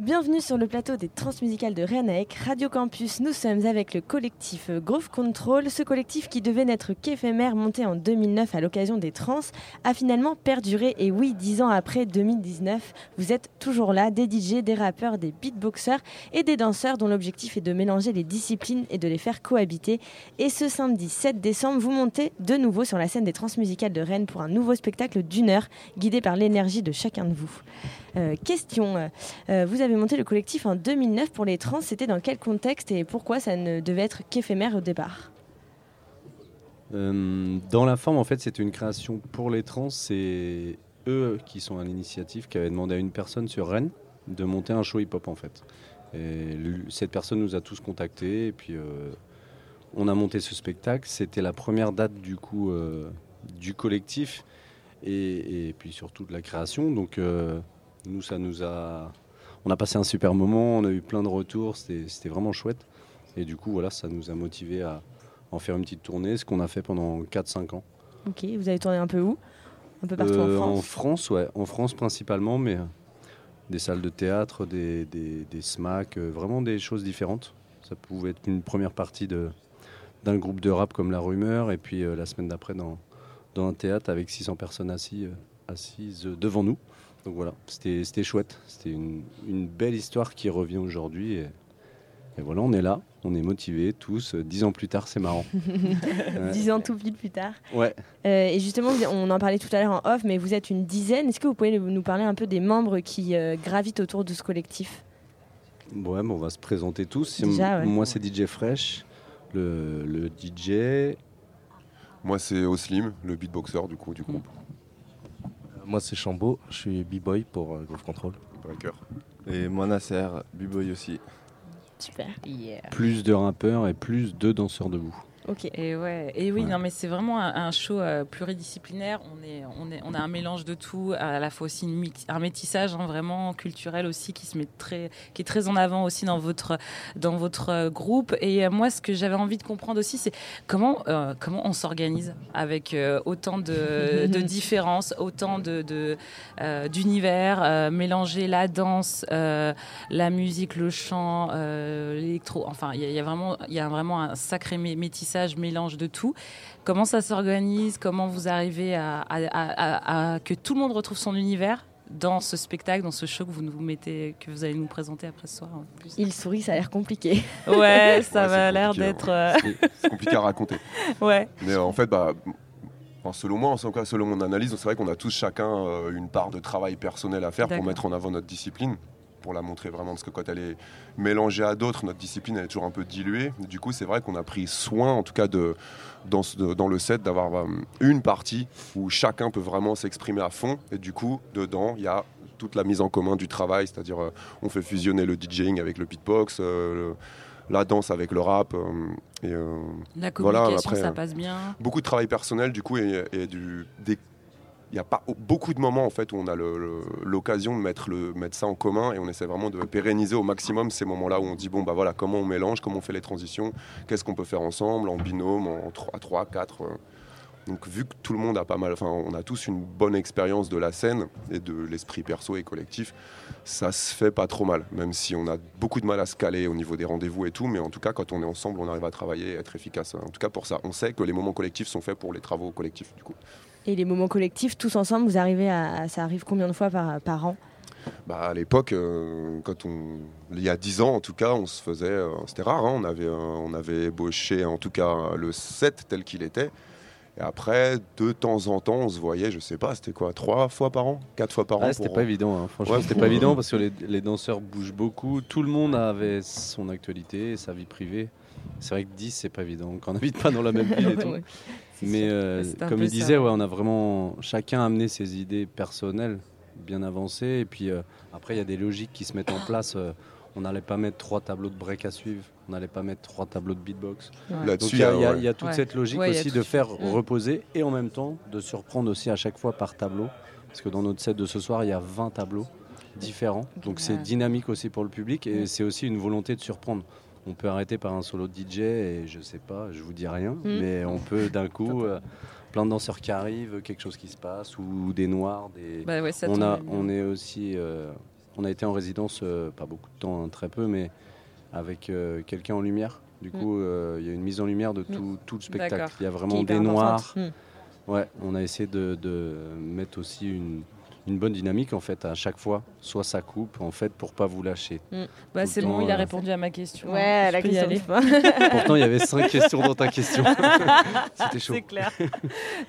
Bienvenue sur le plateau des Transmusicales de Rennes Radio Campus. Nous sommes avec le collectif Groove Control. Ce collectif qui devait n'être qu'éphémère, monté en 2009 à l'occasion des Trans, a finalement perduré. Et oui, dix ans après 2019, vous êtes toujours là, des DJ, des rappeurs, des beatboxers et des danseurs dont l'objectif est de mélanger les disciplines et de les faire cohabiter. Et ce samedi 7 décembre, vous montez de nouveau sur la scène des Transmusicales de Rennes pour un nouveau spectacle d'une heure, guidé par l'énergie de chacun de vous. Euh, question, euh, vous avez monté le collectif en 2009 pour les trans, c'était dans quel contexte et pourquoi ça ne devait être qu'éphémère au départ euh, Dans la forme, en fait, c'était une création pour les trans, c'est eux qui sont à l'initiative, qui avaient demandé à une personne sur Rennes de monter un show hip-hop en fait. Et cette personne nous a tous contactés et puis on a monté ce spectacle. C'était la première date du coup du collectif et, et, puis surtout de la création. Donc nous, ça nous a. On a passé un super moment, on a eu plein de retours, c'était vraiment chouette. Et du coup, voilà, ça nous a motivé à en faire une petite tournée, ce qu'on a fait pendant 4-5 ans. Ok, vous avez tourné un peu où? Un peu partout en euh, France En France, ouais, en France principalement, mais euh, des salles de théâtre, des, des, des SMAC, euh, vraiment des choses différentes. Ça pouvait être une première partie d'un groupe de rap comme La Rumeur, et puis la semaine d'après dans, dans un théâtre avec 600 personnes assis, assises devant nous. Donc voilà, c'était chouette. C'était une, belle histoire qui revient aujourd'hui. Et, voilà, on est là, on est motivés tous. Dix ans plus tard, c'est marrant. Dix ans tout vite plus tard. Ouais. Euh, et justement, on en parlait tout à l'heure en off, mais vous êtes une dizaine. Est-ce que vous pouvez nous parler un peu des membres qui euh, gravitent autour de ce collectif? Ouais, on va se présenter tous. Moi, c'est DJ Fresh, le, le DJ. Moi, c'est Oslim, le beatboxer du coup du groupe. Moi, c'est Chambaud, je suis b-boy pour euh, Groove Control. Breaker. Et moi, Nasser, b-boy aussi. Super. Plus de rappeurs et plus de danseurs debout. Et, ouais, et oui, non, mais c'est vraiment un, show euh, pluridisciplinaire. On, est, on, est, on a un mélange de tout, à la fois aussi un métissage hein, vraiment culturel aussi qui, se met très, qui est très en avant aussi dans votre, dans votre euh, groupe. Et euh, moi, ce que j'avais envie de comprendre aussi, c'est comment, comment on s'organise avec autant de, de, différences, autant de, d'univers, mélanger la danse, la musique, le chant, l'électro. Enfin, il y, a vraiment, il y a vraiment un sacré métissage mélange de tout. Comment ça s'organise? Comment vous arrivez à, que tout le monde retrouve son univers dans ce spectacle, dans ce show que vous nous mettez, que vous allez nous présenter après ce soir. Il sourit, ça a l'air compliqué. Ouais, ça va l'air d'être. Euh, c'est compliqué à raconter. Ouais. Mais en fait, bah, selon moi, en cas, selon mon analyse, c'est vrai qu'on a tous chacun euh, une part de travail personnel à faire pour mettre en avant notre discipline pour la montrer vraiment, parce que quand elle est mélangée à d'autres, notre discipline elle est toujours un peu diluée. Du coup, c'est vrai qu'on a pris soin, en tout cas, de, dans, dans le set, d'avoir euh, une partie où chacun peut vraiment s'exprimer à fond. Et du coup, dedans, il y a toute la mise en commun du travail, c'est-à-dire euh, on fait fusionner le DJing avec le beatbox, euh, la danse avec le rap. et, la communication, ça passe bien. Beaucoup de travail personnel, du coup, et, du, des il n'y a pas beaucoup de moments en fait où on a l'occasion de mettre, ça en commun et on essaie vraiment de pérenniser au maximum ces moments-là où on dit bon bah voilà comment on mélange, comment on fait les transitions, qu'est-ce qu'on peut faire ensemble en binôme, en 3, 3 4. Donc vu que tout le monde a pas mal, enfin on a tous une bonne expérience de la scène et de l'esprit perso et collectif, ça se fait pas trop mal, même si on a beaucoup de mal à se caler au niveau des rendez-vous et tout, mais en tout cas quand on est ensemble on arrive à travailler et être efficace. En tout cas pour ça, on sait que les moments collectifs sont faits pour les travaux collectifs du coup. Et les moments collectifs, tous ensemble, vous arrivez à, ça arrive combien de fois par, par an? Bah, à l'époque, euh, quand on, il y a 10 ans en tout cas, on se faisait, euh, c'était rare, hein, on avait, euh, on avait ébauché en tout cas le set tel qu'il était. Et après, de temps en temps, on se voyait, je sais pas, c'était quoi, trois fois par an, quatre fois par an. C'était pas évident, hein. franchement, c'était pas évident parce que les, les, danseurs bougent beaucoup, tout le monde avait son actualité, sa vie privée. C'est vrai que 10, c'est pas évident quand on n'habite pas dans la même ville et tout. Mais euh, comme il disait, ouais, on a vraiment chacun amené ses idées personnelles bien avancées. Et puis euh, après, il y a des logiques qui se mettent en place. Euh, on n'allait pas mettre trois tableaux de break à suivre. On n'allait pas mettre trois tableaux de beatbox. Donc il y, a toute cette logique aussi de faire reposer et en même temps de surprendre aussi à chaque fois par tableau. Parce que dans notre set de ce soir, il y a 20 tableaux différents. Donc c'est dynamique aussi pour le public et mm. c'est aussi une volonté de surprendre on peut arrêter par un solo DJ et je sais pas, je vous dis rien, mm. mais on peut d'un coup euh, plein de danseurs qui arrivent, quelque chose qui se passe ou des noirs, des. Bah on a, on est aussi, euh, on a été en résidence, pas beaucoup de temps, hein, très peu, mais avec quelqu'un en lumière. Du mm. coup, il y a une mise en lumière de mm. tout, le spectacle. Il y a vraiment des noirs. Ouais, on a essayé de mettre aussi une, une bonne dynamique en fait à chaque fois. Soit ça coupe en fait pour pas vous lâcher. Mm. Bah, c'est bon, il a euh, répondu à ma question. Ouais, hein. la question. Pourtant, il y avait cinq questions dans ta question. C'était chaud. C'est clair.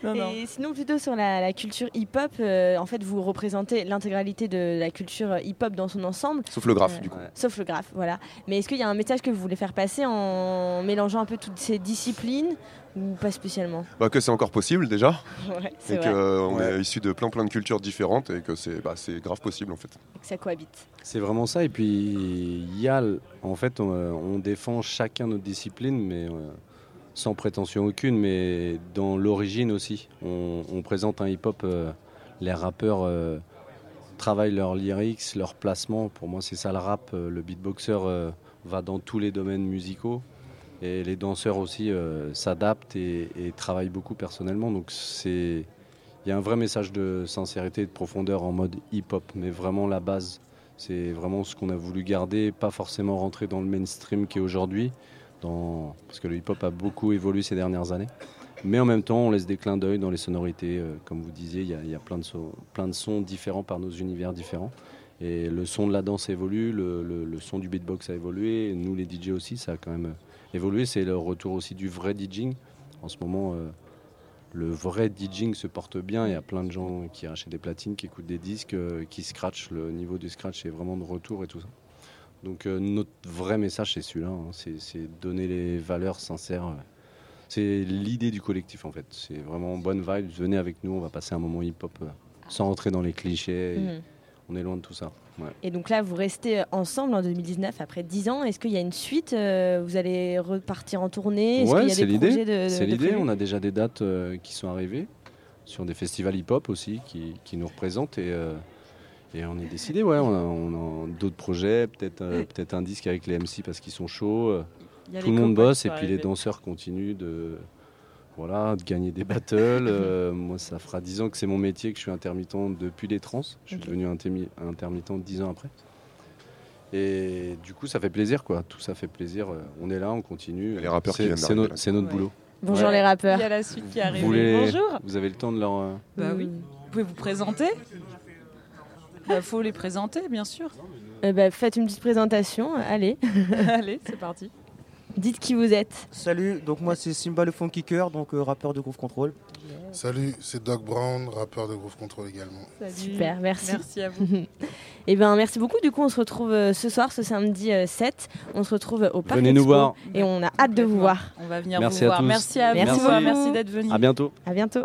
Et sinon, plutôt sur la, culture hip-hop, euh, en fait, vous représentez l'intégralité de la culture hip-hop dans son ensemble. Sauf le graphe, du coup. Sauf le graphe, voilà. Mais est-ce qu'il y a un message que vous voulez faire passer en mélangeant un peu toutes ces disciplines pas spécialement bah, Que c'est encore possible déjà. et qu'on est issu de plein plein de cultures différentes et que c'est bah, grave possible en fait. Et que ça cohabite. C'est vraiment ça. Et puis il y a, en fait, on, défend chacun notre discipline, mais euh, sans prétention aucune, mais dans l'origine aussi. On, présente un hip-hop, euh, les rappeurs. Euh, travaillent leurs lyrics, leur placement. Pour moi, c'est ça le rap. Le beatboxer va dans tous les domaines musicaux. Et les danseurs aussi euh, s'adaptent et, travaillent beaucoup personnellement. Donc c'est il y a un vrai message de sincérité et de profondeur en mode hip-hop, mais vraiment la base. C'est vraiment ce qu'on a voulu garder, pas forcément rentrer dans le mainstream qui est aujourd'hui, dans... parce que le hip-hop a beaucoup évolué ces dernières années. Mais en même temps, on laisse des clins d'œil dans les sonorités. Euh, comme vous disiez, il y a, plein, de plein de sons différents par nos univers différents. Et le son de la danse évolue, le, le son du beatbox a évolué, nous les DJ aussi, ça a quand même évoluer. C'est le retour aussi du vrai DJing. En ce moment, euh, le vrai DJing se porte bien. Il y a plein de gens qui achètent des platines, qui écoutent des disques, euh, qui scratchent. Le niveau du scratch est vraiment de retour et tout ça. Donc euh, notre vrai message, c'est celui-là. Hein. C'est donner les valeurs sincères. C'est l'idée du collectif en fait. C'est vraiment bonne vibe. Venez avec nous, on va passer un moment hip-hop sans rentrer dans les clichés. Mhm. On est loin de tout ça. Et donc là, vous restez ensemble en 2019 après 10 ans. Est-ce qu'il y a une suite euh, Vous allez repartir en tournée? Ouais, c'est l'idée. C'est l'idée. On a déjà des dates euh, qui sont arrivées sur des festivals hip-hop aussi qui, qui, nous représentent et, euh, et on est décidé. Ouais, on a, d'autres projets, peut-être peut-être un disque avec les MC parce qu'ils sont chauds. Tout le monde bosse et puis les danseurs continuent de voilà, de gagner des battles. Euh, moi, ça fera 10 ans que c'est mon métier, que je suis intermittent depuis les trans. Je suis devenu intermittent 10 ans après. Et du coup, ça fait plaisir, quoi. Tout ça fait plaisir. Euh, on est là, on continue. Les rappeurs qui C'est notre, boulot. Bonjour les rappeurs. Il y a la suite qui arrive. Bonjour. Vous avez le temps de leur. Euh, bah oui. Vous pouvez vous présenter Il bah, faut les présenter, bien sûr. Ben, faites une petite présentation. Allez. Allez, c'est parti. Dites qui vous êtes. Salut, donc moi c'est Simba le Funky Kicker, donc euh, rappeur de Groove Control. Salut, c'est Doc Brown, rappeur de Groove Control également. Super, merci. Merci à vous. Et eh ben merci beaucoup. Du coup, on se retrouve euh, ce soir, ce samedi 7. Euh, on se retrouve au Parc Venez nous voir. Et on a hâte de vous voir. On va venir vous voir. Merci à Merci, merci, merci d'être venu. À bientôt. À bientôt.